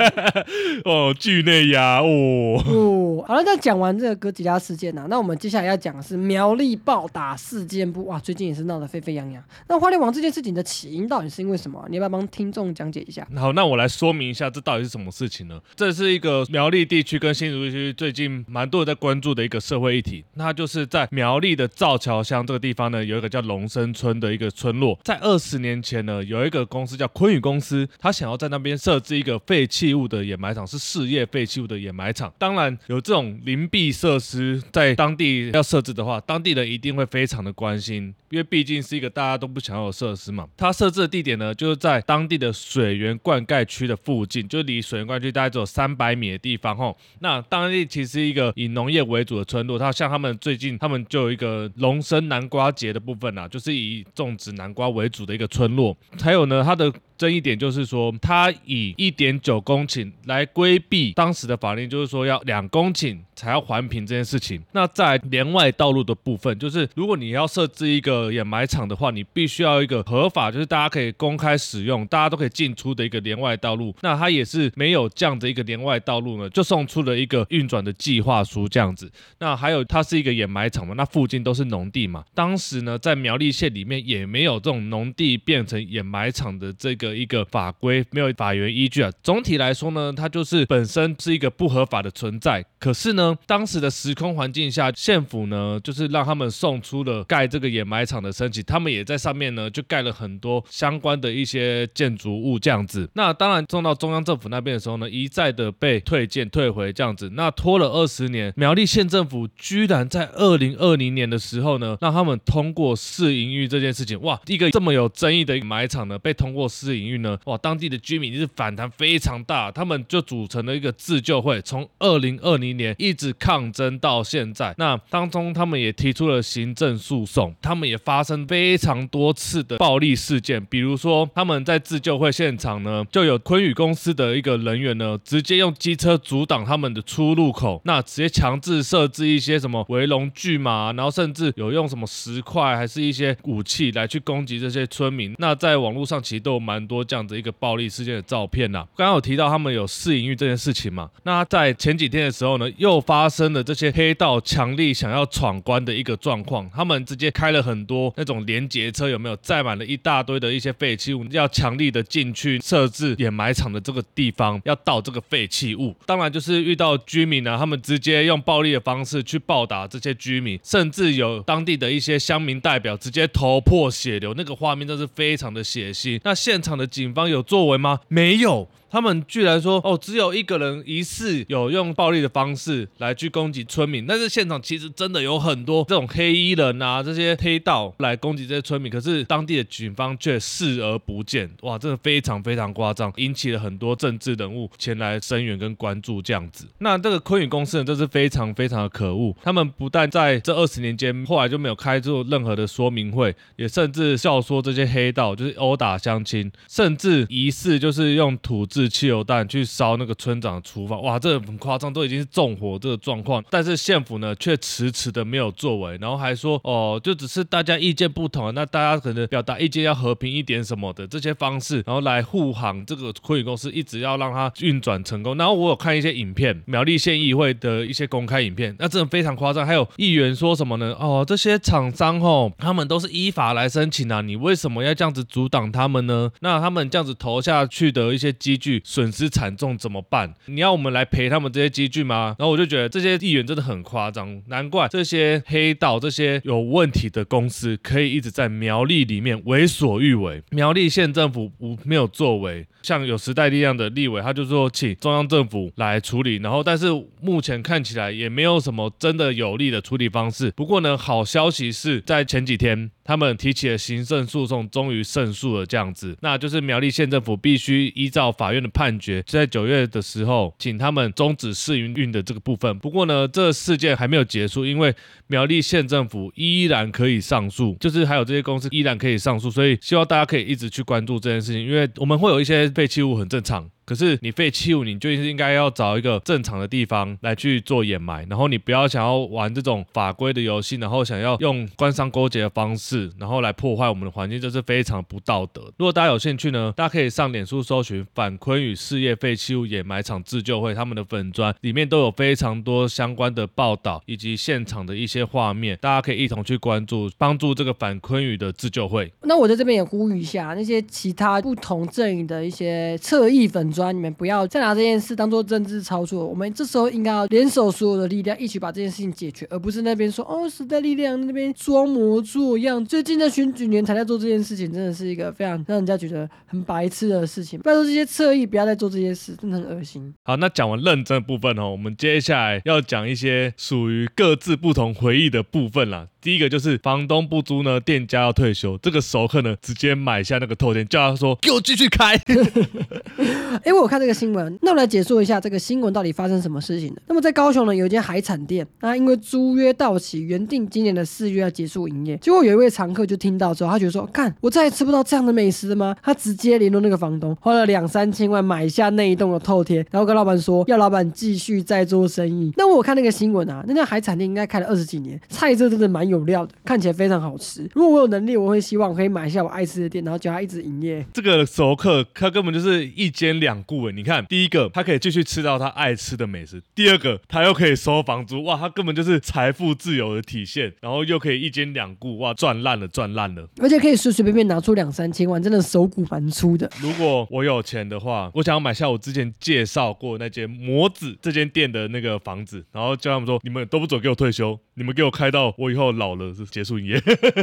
哦，剧内呀，哦。哦，好了，那讲完这个哥其他事件呢，那我们接下来要讲的是苗栗暴打事件部。哇，最近也是闹得沸沸扬扬。那花莲王这件事情的起因到底是因为什么？你要不要帮听众讲解一下？好，那我来说明一下，这到底是什么事情呢？这是一个苗栗地区跟新竹地区最近蛮多人在关注的一个社会议题。那就是在苗栗的造桥乡这个地方呢，有一个叫龙生村的一个村落。在二十年前呢，有一个公司叫坤宇公司，他想要在那边设置一个废弃物的掩埋场，是事业废弃物的掩埋场。当然有这种灵璧设施。施在当地要设置的话，当地人一定会非常的关心，因为毕竟是一个大家都不想要的设施嘛。它设置的地点呢，就是在当地的水源灌溉区的附近，就离水源灌溉区大概只有三百米的地方吼。那当地其实一个以农业为主的村落，它像他们最近他们就有一个龙生南瓜节的部分啊，就是以种植南瓜为主的一个村落。还有呢，它的争议点就是说，他以一点九公顷来规避当时的法令，就是说要两公顷才要环评这件事情。那在连外道路的部分，就是如果你要设置一个掩埋场的话，你必须要一个合法，就是大家可以公开使用，大家都可以进出的一个连外道路。那他也是没有这样的一个连外道路呢，就送出了一个运转的计划书这样子。那还有它是一个掩埋场嘛，那附近都是农地嘛。当时呢，在苗栗县里面也没有这种农地变成掩埋场的这个的一个法规，没有法源依据啊。总体来说呢，它就是本身是一个不合法的存在。可是呢，当时的时空环境下，县府呢就是让他们送出了盖这个掩埋场的申请，他们也在上面呢就盖了很多相关的一些建筑物这样子。那当然送到中央政府那边的时候呢，一再的被退件退回这样子。那拖了二十年，苗栗县政府居然在二零二零年的时候呢，让他们通过试营运这件事情。哇，一个这么有争议的掩埋场呢，被通过试领域呢，哇，当地的居民是反弹非常大，他们就组成了一个自救会，从二零二零年一直抗争到现在。那当中他们也提出了行政诉讼，他们也发生非常多次的暴力事件，比如说他们在自救会现场呢，就有昆宇公司的一个人员呢，直接用机车阻挡他们的出入口，那直接强制设置一些什么围龙锯马，然后甚至有用什么石块还是一些武器来去攻击这些村民。那在网络上其实都蛮多这样的一个暴力事件的照片呐。刚刚有提到他们有试营运这件事情嘛，那在前几天的时候呢，又发生了这些黑道强力想要闯关的一个状况，他们直接开了很多那种连接车，有没有载满了一大堆的一些废弃物，要强力的进去设置掩埋场的这个地方，要倒这个废弃物。当然就是遇到居民呢，他们直接用暴力的方式去暴打这些居民，甚至有当地的一些乡民代表直接头破血流，那个画面真是非常的血腥。那现场的警方有作为吗？没有。他们居然说哦，只有一个人疑似有用暴力的方式来去攻击村民，但是现场其实真的有很多这种黑衣人啊，这些黑道来攻击这些村民，可是当地的警方却视而不见，哇，真的非常非常夸张，引起了很多政治人物前来声援跟关注这样子。那这个昆宇公司呢，真是非常非常的可恶，他们不但在这二十年间后来就没有开出任何的说明会，也甚至笑说这些黑道就是殴打乡亲，甚至疑似就是用土。是汽油弹去烧那个村长的厨房，哇，这很夸张，都已经是纵火这个状况，但是县府呢却迟迟的没有作为，然后还说哦，就只是大家意见不同，那大家可能表达意见要和平一点什么的这些方式，然后来护航这个昆宇公司，一直要让它运转成功。然后我有看一些影片，苗栗县议会的一些公开影片，那真的非常夸张。还有议员说什么呢？哦，这些厂商哦，他们都是依法来申请啊，你为什么要这样子阻挡他们呢？那他们这样子投下去的一些机。损失惨重怎么办？你要我们来赔他们这些积聚吗？然后我就觉得这些议员真的很夸张，难怪这些黑道、这些有问题的公司可以一直在苗栗里面为所欲为。苗栗县政府无没有作为，像有时代力量的立委，他就说请中央政府来处理。然后，但是目前看起来也没有什么真的有利的处理方式。不过呢，好消息是在前几天。他们提起了行政诉讼，终于胜诉了。这样子，那就是苗栗县政府必须依照法院的判决，在九月的时候，请他们终止试营运的这个部分。不过呢，这事件还没有结束，因为苗栗县政府依然可以上诉，就是还有这些公司依然可以上诉，所以希望大家可以一直去关注这件事情，因为我们会有一些废弃物，很正常。可是你废弃物，你就是应该要找一个正常的地方来去做掩埋，然后你不要想要玩这种法规的游戏，然后想要用官商勾结的方式，然后来破坏我们的环境，这是非常不道德。如果大家有兴趣呢，大家可以上脸书搜寻“反坤与事业废弃物掩埋场自救会”，他们的粉砖里面都有非常多相关的报道以及现场的一些画面，大家可以一同去关注，帮助这个反坤与的自救会。那我在这边也呼吁一下，那些其他不同阵营的一些侧翼粉。说你们不要再拿这件事当做政治操作，我们这时候应该要联手所有的力量，一起把这件事情解决，而不是那边说哦时代力量那边装模作样。最近的选举年才在做这件事情，真的是一个非常让人家觉得很白痴的事情。拜托这些侧翼不要再做这些事，真的很恶心。好，那讲完认真的部分哦，我们接下来要讲一些属于各自不同回忆的部分啦。第一个就是房东不租呢，店家要退休，这个熟客呢直接买下那个透天，叫他说给我继续开。哎，我看这个新闻，那我来解说一下这个新闻到底发生什么事情了。那么在高雄呢，有一间海产店，那因为租约到期，原定今年的四月要结束营业，结果有一位常客就听到之后，他觉得说，看我再也吃不到这样的美食了吗？他直接联络那个房东，花了两三千万买下那一栋的透天，然后跟老板说要老板继续再做生意。那我看那个新闻啊，那家海产店应该开了二十几年，菜色真的蛮有料的，看起来非常好吃。如果我有能力，我会希望可以买下我爱吃的店，然后叫他一直营业。这个熟客他根本就是一间两顾诶，你看，第一个他可以继续吃到他爱吃的美食，第二个他又可以收房租，哇，他根本就是财富自由的体现，然后又可以一兼两顾，哇，赚烂了，赚烂了。而且可以随随便便拿出两三千万，真的手骨蛮粗的。如果我有钱的话，我想要买下我之前介绍过那间模子这间店的那个房子，然后叫他们说，你们都不准给我退休，你们给我开到我以后老了是结束营业，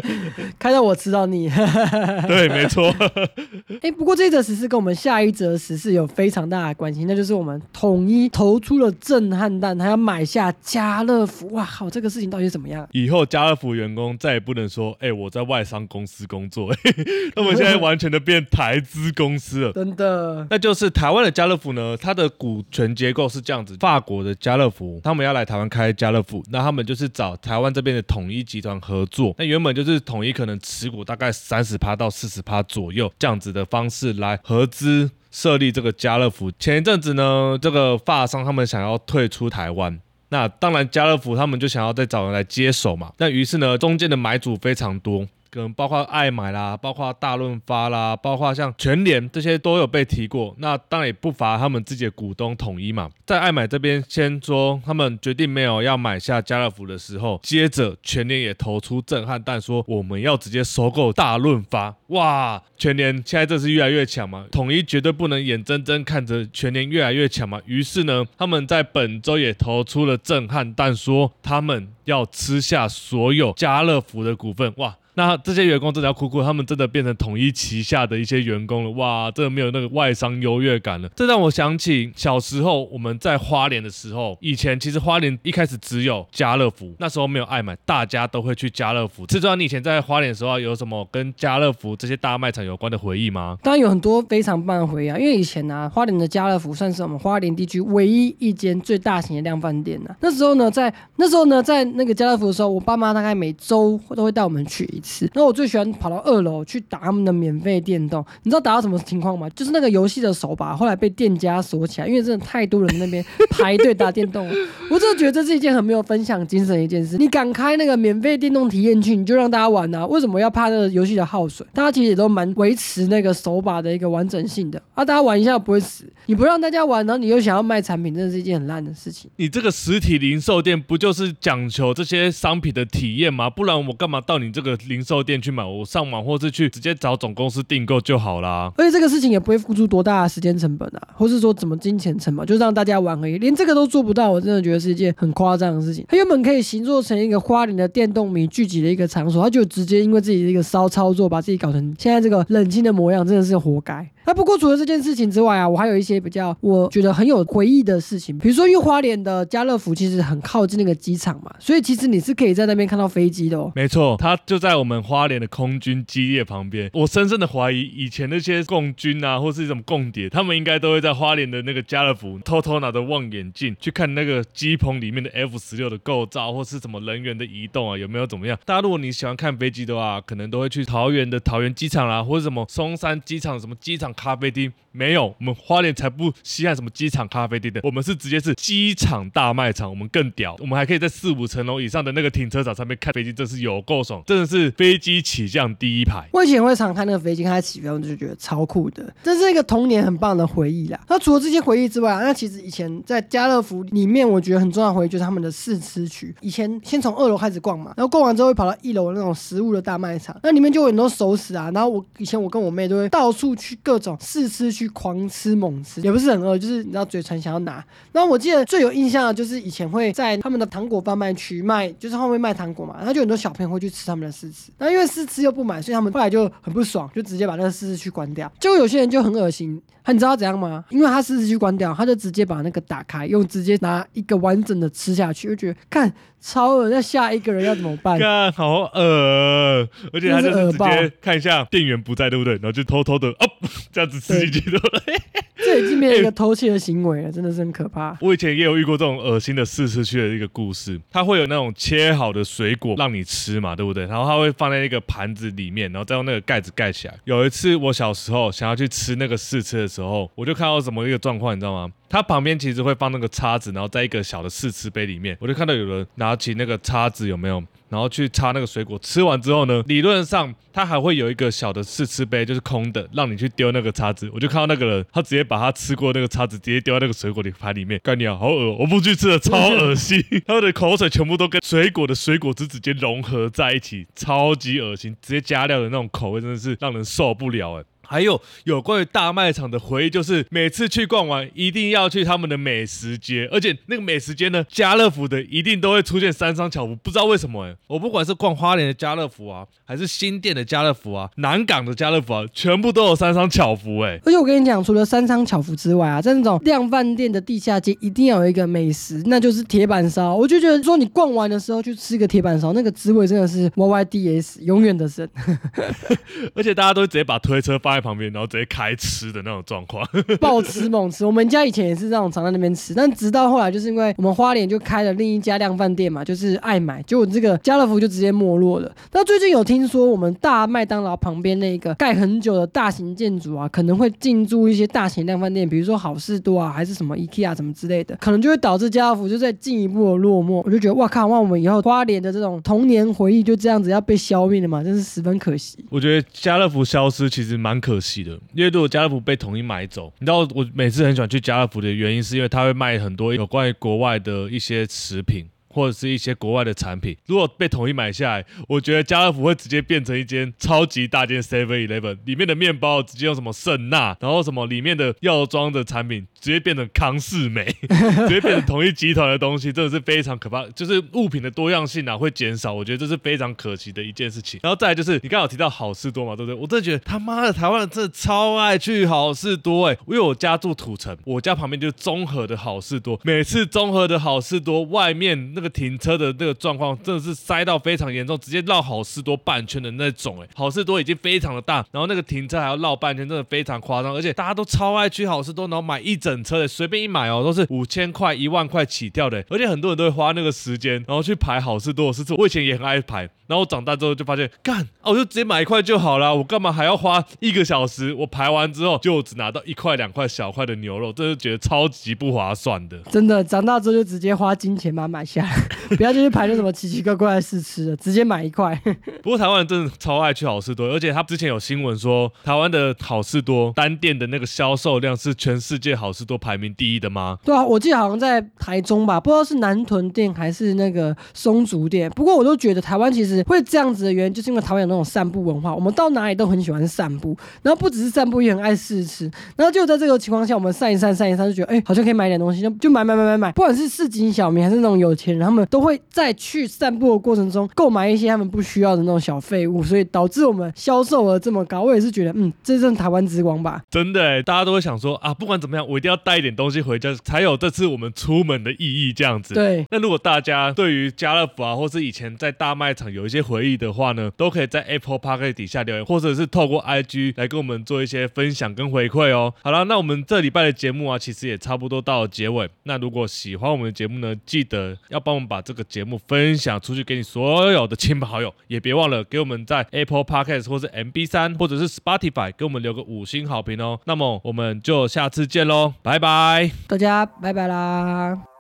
开到我吃到你。对，没错。哎，不过这则实事跟我们下一则实事有非常大的关系，那就是我们统一投出了震撼弹，还要买下家乐福。哇靠，这个事情到底怎么样？以后家乐福员工再也不能说，哎，我在外商公司工作，那我们现在完全的变台资公司了。真的，那就是台湾的家乐福呢，它的股权结构是这样子：法国的家乐福，他们要来台湾开家乐福，那他们就是找台湾这边的统一集团合作。那原本就是统一可能持股大概三十趴到四十趴左右这样子的方式来合资设立这个家乐福。前一阵子呢，这个发商他们想要退出台湾。那当然，家乐福他们就想要再找人来接手嘛。那于是呢，中间的买主非常多。可能包括爱买啦，包括大润发啦，包括像全联这些都有被提过。那当然也不乏他们自己的股东统一嘛。在爱买这边先说，他们决定没有要买下家乐福的时候，接着全联也投出震撼弹，说我们要直接收购大润发。哇，全联现在这是越来越强嘛，统一绝对不能眼睁睁看着全联越来越强嘛。于是呢，他们在本周也投出了震撼弹，说他们要吃下所有家乐福的股份。哇！那这些员工真的要哭哭，他们真的变成统一旗下的一些员工了，哇，真的没有那个外商优越感了。这让我想起小时候我们在花莲的时候，以前其实花莲一开始只有家乐福，那时候没有爱买，大家都会去家乐福。知道你以前在花莲的时候有什么跟家乐福这些大卖场有关的回忆吗？当然有很多非常棒的回忆啊，因为以前呢，花莲的家乐福算是我们花莲地区唯一一间最大型的量贩店呢。那时候呢，在那时候呢，在那个家乐福的时候，我爸妈大概每周都会带我们去一。那我最喜欢跑到二楼去打他们的免费电动，你知道打到什么情况吗？就是那个游戏的手把后来被店家锁起来，因为真的太多人那边 排队打电动，我真的觉得这是一件很没有分享精神的一件事。你敢开那个免费电动体验区，你就让大家玩啊！为什么要怕那个游戏的耗损？大家其实也都蛮维持那个手把的一个完整性的啊，大家玩一下不会死。你不让大家玩，然后你又想要卖产品，真的是一件很烂的事情。你这个实体零售店不就是讲求这些商品的体验吗？不然我干嘛到你这个？零零售店去买，我上网或是去直接找总公司订购就好啦。而且这个事情也不会付出多大的时间成本啊，或是说怎么金钱成本，就让大家玩而已。连这个都做不到，我真的觉得是一件很夸张的事情。他原本可以形做成一个花莲的电动迷聚集的一个场所，他就直接因为自己的一个骚操作，把自己搞成现在这个冷清的模样，真的是活该。那不过除了这件事情之外啊，我还有一些比较我觉得很有回忆的事情，比如说因为花莲的家乐福其实很靠近那个机场嘛，所以其实你是可以在那边看到飞机的哦。没错，它就在我们花莲的空军基地旁边。我深深的怀疑，以前那些共军啊，或是一种共谍，他们应该都会在花莲的那个家乐福偷偷拿着望远镜去看那个机棚里面的 F 十六的构造，或是什么人员的移动啊，有没有怎么样？大家如果你喜欢看飞机的话，可能都会去桃园的桃园机场啦，或者什么松山机场什么机场。咖啡厅没有，我们花莲才不稀罕什么机场咖啡厅的，我们是直接是机场大卖场，我们更屌，我们还可以在四五层楼以上的那个停车场上面看飞机，真是有够爽，真的是飞机起降第一排。我以前会常看那个飞机，看它起飞，我就觉得超酷的，这是一个童年很棒的回忆啦。那除了这些回忆之外，那其实以前在家乐福里面，我觉得很重要的回忆就是他们的试吃区。以前先从二楼开始逛嘛，然后逛完之后会跑到一楼那种食物的大卖场，那里面就有很多熟食啊。然后我以前我跟我妹都会到处去各。种试吃去狂吃猛吃，也不是很饿，就是你知道嘴馋想要拿。然后我记得最有印象的就是以前会在他们的糖果贩卖区卖，就是后面卖糖果嘛，然后就很多小朋友会去吃他们的试吃，那因为试吃又不买，所以他们后来就很不爽，就直接把那个试吃区关掉。结果有些人就很恶心。你知道怎样吗？因为他试吃去关掉，他就直接把那个打开，用直接拿一个完整的吃下去，就觉得看超恶。那下一个人要怎么办？看好恶，而且他就是直接看一下店员不在，对不对？然后就偷偷的哦，这样子吃进去了。这已经变成一个 偷窃的行为了，真的是很可怕。我以前也有遇过这种恶心的试吃区的一个故事，他会有那种切好的水果让你吃嘛，对不对？然后他会放在一个盘子里面，然后再用那个盖子盖起来。有一次我小时候想要去吃那个试吃的时候，我就看到什么一个状况，你知道吗？它旁边其实会放那个叉子，然后在一个小的试吃杯里面，我就看到有人拿起那个叉子，有没有？然后去插那个水果，吃完之后呢，理论上它还会有一个小的试吃杯，就是空的，让你去丢那个叉子。我就看到那个人，他直接把他吃过那个叉子直接丢在那个水果的盘里面，干你啊，好恶我不去吃了，超恶心，他的口水全部都跟水果的水果汁直接融合在一起，超级恶心，直接加料的那种口味真的是让人受不了哎。还有有关于大卖场的回忆，就是每次去逛完，一定要去他们的美食街，而且那个美食街呢，家乐福的一定都会出现三商巧福，不知道为什么哎，我不管是逛花莲的家乐福啊，还是新店的家乐福啊，南港的家乐福啊，全部都有三商巧福哎。而且我跟你讲，除了三商巧福之外啊，在那种量饭店的地下街，一定要有一个美食，那就是铁板烧。我就觉得说，你逛完的时候去吃个铁板烧，那个滋味真的是 Y Y D S 永远的神。而且大家都直接把推车放在旁边，然后直接开吃的那种状况，暴吃猛吃。我们家以前也是这种常在那边吃，但直到后来，就是因为我们花莲就开了另一家量饭店嘛，就是爱买，结果这个家乐福就直接没落了。那最近有听说，我们大麦当劳旁边那个盖很久的大型建筑啊，可能会进驻一些大型量饭店，比如说好事多啊，还是什么 IKEA 什么之类的，可能就会导致家乐福就在进一步的落寞。我就觉得哇靠，那我们以后花莲的这种童年回忆就这样子要被消灭了嘛，真是十分可惜。我觉得家乐福消失其实蛮可惜的。因为如果家乐福被统一买走，你知道我每次很喜欢去家乐福的原因，是因为他会卖很多有关于国外的一些食品。或者是一些国外的产品，如果被统一买下来，我觉得家乐福会直接变成一间超级大间 Seven Eleven，里面的面包直接用什么圣纳，然后什么里面的药妆的产品直接变成康士美，直接变成统一集团的东西，真的是非常可怕。就是物品的多样性啊会减少，我觉得这是非常可惜的一件事情。然后再来就是你刚好提到好事多嘛，对不对？我真的觉得他妈的台湾人真的超爱去好事多哎，因为我家住土城，我家旁边就是综合的好事多，每次综合的好事多外面那个停。车的那个状况真的是塞到非常严重，直接绕好事多半圈的那种哎，好事多已经非常的大，然后那个停车还要绕半圈，真的非常夸张，而且大家都超爱去好事多，然后买一整车的，随便一买哦都是 五千块一万块起跳的，而且很多人都会花那个时间，然后去排好事多的事，我以前也很爱排。然后我长大之后就发现，干，哦，我就直接买一块就好了，我干嘛还要花一个小时？我排完之后就只拿到一块两块小块的牛肉，真是觉得超级不划算的。真的，长大之后就直接花金钱把它买下来，不要去排那什么奇奇怪怪的试吃了，直接买一块。不过台湾人真的超爱去好事多，而且他之前有新闻说，台湾的好事多单店的那个销售量是全世界好事多排名第一的吗？对啊，我记得好像在台中吧，不知道是南屯店还是那个松竹店。不过我都觉得台湾其实。会这样子的原因，就是因为台湾有那种散步文化，我们到哪里都很喜欢散步，然后不只是散步，也很爱试吃，然后就在这个情况下，我们散一散，散一散，就觉得哎，好像可以买点东西，就就买买买买买，不管是市井小民还是那种有钱人，他们都会在去散步的过程中购买一些他们不需要的那种小废物，所以导致我们销售额这么高。我也是觉得，嗯，这是台湾之光吧？真的，大家都会想说啊，不管怎么样，我一定要带一点东西回家，才有这次我们出门的意义。这样子。对。那如果大家对于家乐福啊，或是以前在大卖场有一些回忆的话，呢，都可以在 Apple Park 底下留言，或者是透过 IG 来跟我们做一些分享跟回馈哦。好了，那我们这礼拜的节目啊，其实也差不多到了结尾。那如果喜欢我们的节目呢，记得要帮我们把这个节目分享出去给你所有的亲朋好友，也别忘了给我们在 Apple Podcast 或是 MB 三或者是 Spotify 给我们留个五星好评哦。那么我们就下次见喽，拜拜，大家拜拜啦。